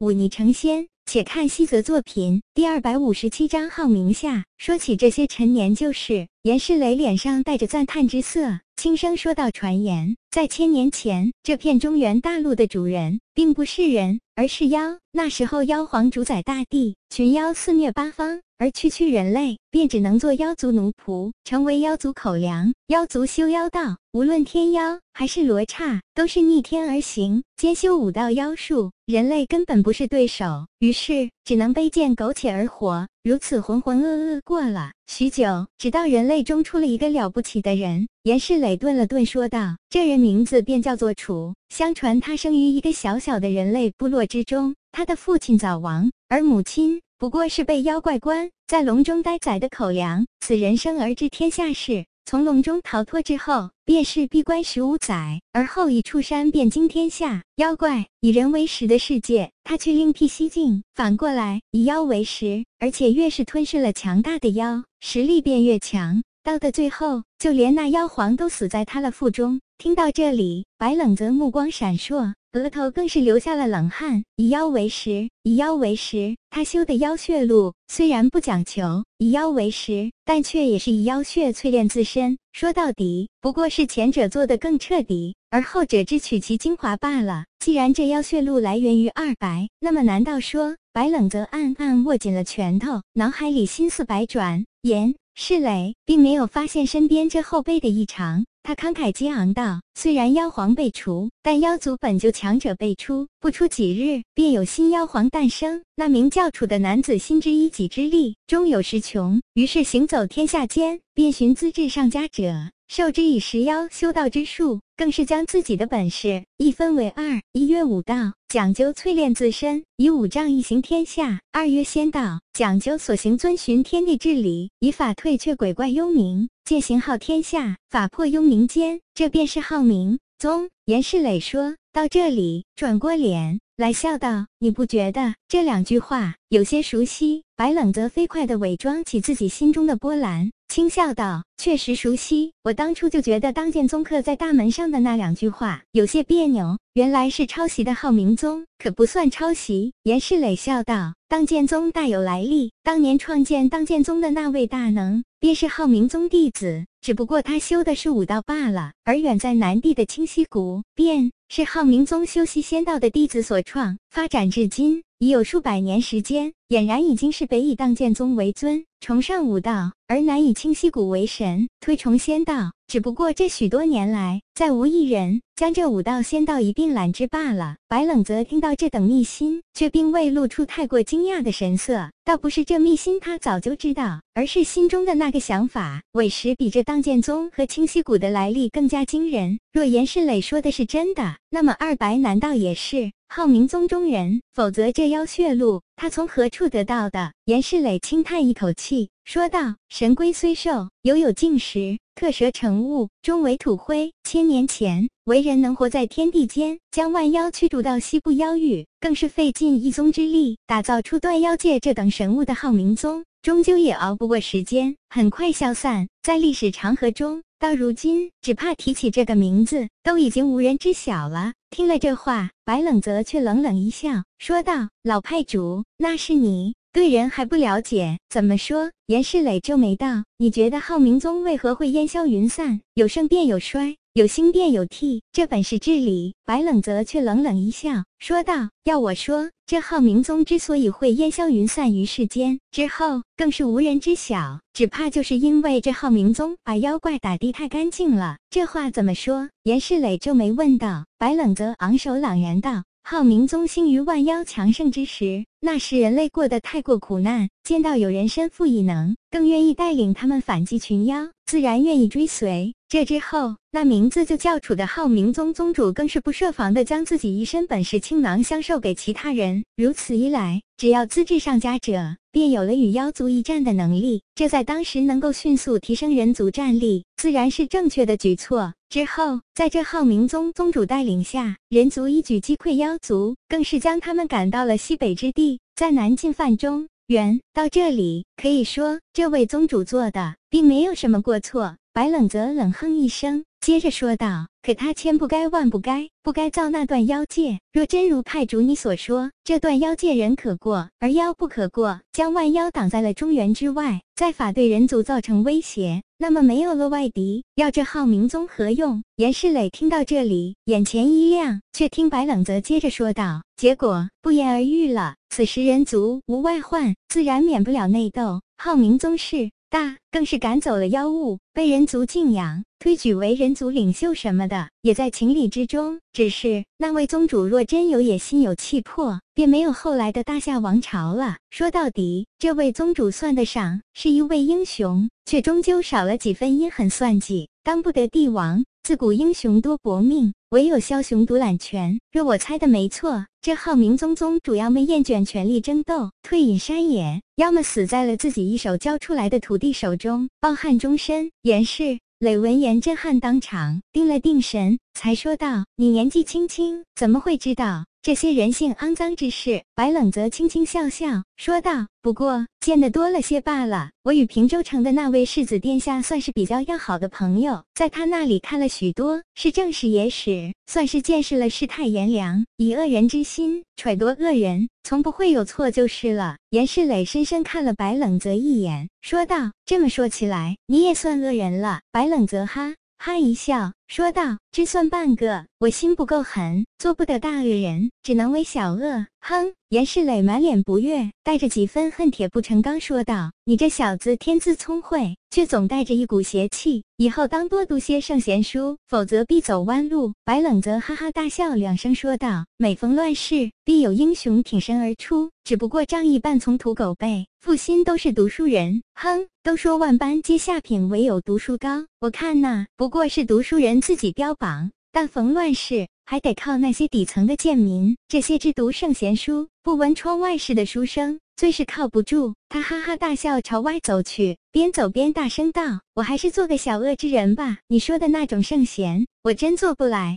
忤逆成仙。且看西泽作品第二百五十七章号名下。说起这些陈年旧事，严世磊脸上带着赞叹之色，轻声说道：“传言在千年前，这片中原大陆的主人并不是人，而是妖。那时候，妖皇主宰大地，群妖肆虐八方。”而区区人类便只能做妖族奴仆，成为妖族口粮。妖族修妖道，无论天妖还是罗刹，都是逆天而行，兼修武道妖术，人类根本不是对手。于是只能卑贱苟且而活，如此浑浑噩噩过了许久，直到人类中出了一个了不起的人。严世磊顿了顿，说道：“这人名字便叫做楚。相传他生于一个小小的人类部落之中，他的父亲早亡，而母亲……”不过是被妖怪关在笼中待宰的口粮。此人生而知天下事，从笼中逃脱之后，便是闭关十五载，而后一出山遍惊天下。妖怪以人为食的世界，他却另辟蹊径，反过来以妖为食，而且越是吞噬了强大的妖，实力便越强。到的最后，就连那妖皇都死在他的腹中。听到这里，白冷泽目光闪烁。额头更是流下了冷汗。以妖为食，以妖为食。他修的妖血路虽然不讲求以妖为食，但却也是以妖血淬炼自身。说到底，不过是前者做的更彻底，而后者只取其精华罢了。既然这妖血路来源于二白，那么难道说？白冷则暗暗握紧了拳头，脑海里心思百转。言 世磊并没有发现身边这后辈的异常。他慷慨激昂道：“虽然妖皇被除，但妖族本就强者辈出，不出几日，便有新妖皇诞生。那名叫楚的男子，心知一己之力终有时穷，于是行走天下间，便寻资质上佳者。”授之以食妖修道之术，更是将自己的本事一分为二：一曰武道，讲究淬炼自身，以五丈一行天下；二曰仙道，讲究所行遵循天地之理，以法退却鬼怪幽冥，借行号天下，法破幽冥间。这便是号名宗。严世磊说到这里，转过脸来笑道：“你不觉得这两句话有些熟悉？”白冷则飞快地伪装起自己心中的波澜。轻笑道：“确实熟悉，我当初就觉得当剑宗刻在大门上的那两句话有些别扭，原来是抄袭的浩明宗，可不算抄袭。”严世磊笑道：“当剑宗大有来历，当年创建当剑宗的那位大能，便是浩明宗弟子，只不过他修的是武道罢了。而远在南地的清溪谷，便是浩明宗修习仙道的弟子所创，发展至今。”已有数百年时间，俨然已经是北以当剑宗为尊，崇尚武道，而南以清溪谷为神，推崇仙道。只不过这许多年来，再无一人将这武道仙道一并揽之罢了。白冷泽听到这等秘辛，却并未露出太过惊讶的神色。倒不是这秘辛他早就知道，而是心中的那个想法，委实比这当剑宗和清溪谷的来历更加惊人。若严世磊说的是真的，那么二白难道也是浩明宗中人？否则这妖血路他从何处得到的？严世磊轻叹一口气，说道：“神龟虽寿，犹有竟时。”特蛇成雾，终为土灰。千年前，为人能活在天地间，将万妖驱逐到西部妖域，更是费尽一宗之力，打造出断妖界这等神物的浩明宗，终究也熬不过时间，很快消散在历史长河中。到如今，只怕提起这个名字，都已经无人知晓了。听了这话，白冷泽却冷冷一笑，说道：“老派主，那是你。”对人还不了解，怎么说？严世磊皱眉道：“你觉得浩明宗为何会烟消云散？有盛便有衰，有心便有替，这本是至理。”白冷泽却冷冷一笑，说道：“要我说，这浩明宗之所以会烟消云散于世间之后，更是无人知晓，只怕就是因为这浩明宗把妖怪打的太干净了。”这话怎么说？严世磊皱眉问道。白冷泽昂首朗然道。浩明宗兴于万妖强盛之时，那时人类过得太过苦难，见到有人身负异能，更愿意带领他们反击群妖，自然愿意追随。这之后，那名字就叫楚的浩明宗宗主更是不设防的将自己一身本事倾囊相授给其他人。如此一来，只要资质上佳者，便有了与妖族一战的能力。这在当时能够迅速提升人族战力，自然是正确的举措。之后，在这浩明宗宗主带领下，人族一举击溃妖族，更是将他们赶到了西北之地，在南进犯中原。到这里，可以说这位宗主做的并没有什么过错。白冷泽冷哼一声，接着说道：“可他千不该万不该，不该造那段妖界。若真如派主你所说，这段妖界人可过，而妖不可过，将万妖挡在了中原之外，再法对人族造成威胁，那么没有了外敌，要这浩明宗何用？”严世磊听到这里，眼前一亮，却听白冷泽接着说道：“结果不言而喻了。此时人族无外患，自然免不了内斗。浩明宗是。”大更是赶走了妖物，被人族敬仰，推举为人族领袖什么的，也在情理之中。只是那位宗主若真有野心、有气魄，便没有后来的大夏王朝了。说到底，这位宗主算得上是一位英雄，却终究少了几分阴狠算计，当不得帝王。自古英雄多薄命，唯有枭雄独揽权。若我猜的没错，这浩明宗宗主要么厌倦权力争斗，退隐山野，要么死在了自己一手教出来的徒弟手中，抱憾终身。严氏磊闻言震撼当场，定了定神，才说道：“你年纪轻轻，怎么会知道？”这些人性肮脏之事，白冷泽轻轻笑笑说道：“不过见得多了些罢了。我与平州城的那位世子殿下算是比较要好的朋友，在他那里看了许多，是正史野史，算是见识了世态炎凉。以恶人之心揣度恶人，从不会有错就是了。”严世磊深深看了白冷泽一眼，说道：“这么说起来，你也算恶人了。”白冷泽哈哈一笑。说道：“只算半个，我心不够狠，做不得大恶人，只能为小恶。”哼！严世磊满脸不悦，带着几分恨铁不成钢说道：“你这小子天资聪慧，却总带着一股邪气，以后当多读些圣贤书，否则必走弯路。”白冷泽哈哈大笑两声说道：“每逢乱世，必有英雄挺身而出，只不过仗义半从土狗辈，负心都是读书人。哼！都说万般皆下品，唯有读书高，我看呐，不过是读书人”自己标榜，但逢乱世还得靠那些底层的贱民。这些只读圣贤书、不闻窗外事的书生，最是靠不住。他哈哈大笑，朝外走去，边走边大声道：“我还是做个小恶之人吧。你说的那种圣贤，我真做不来。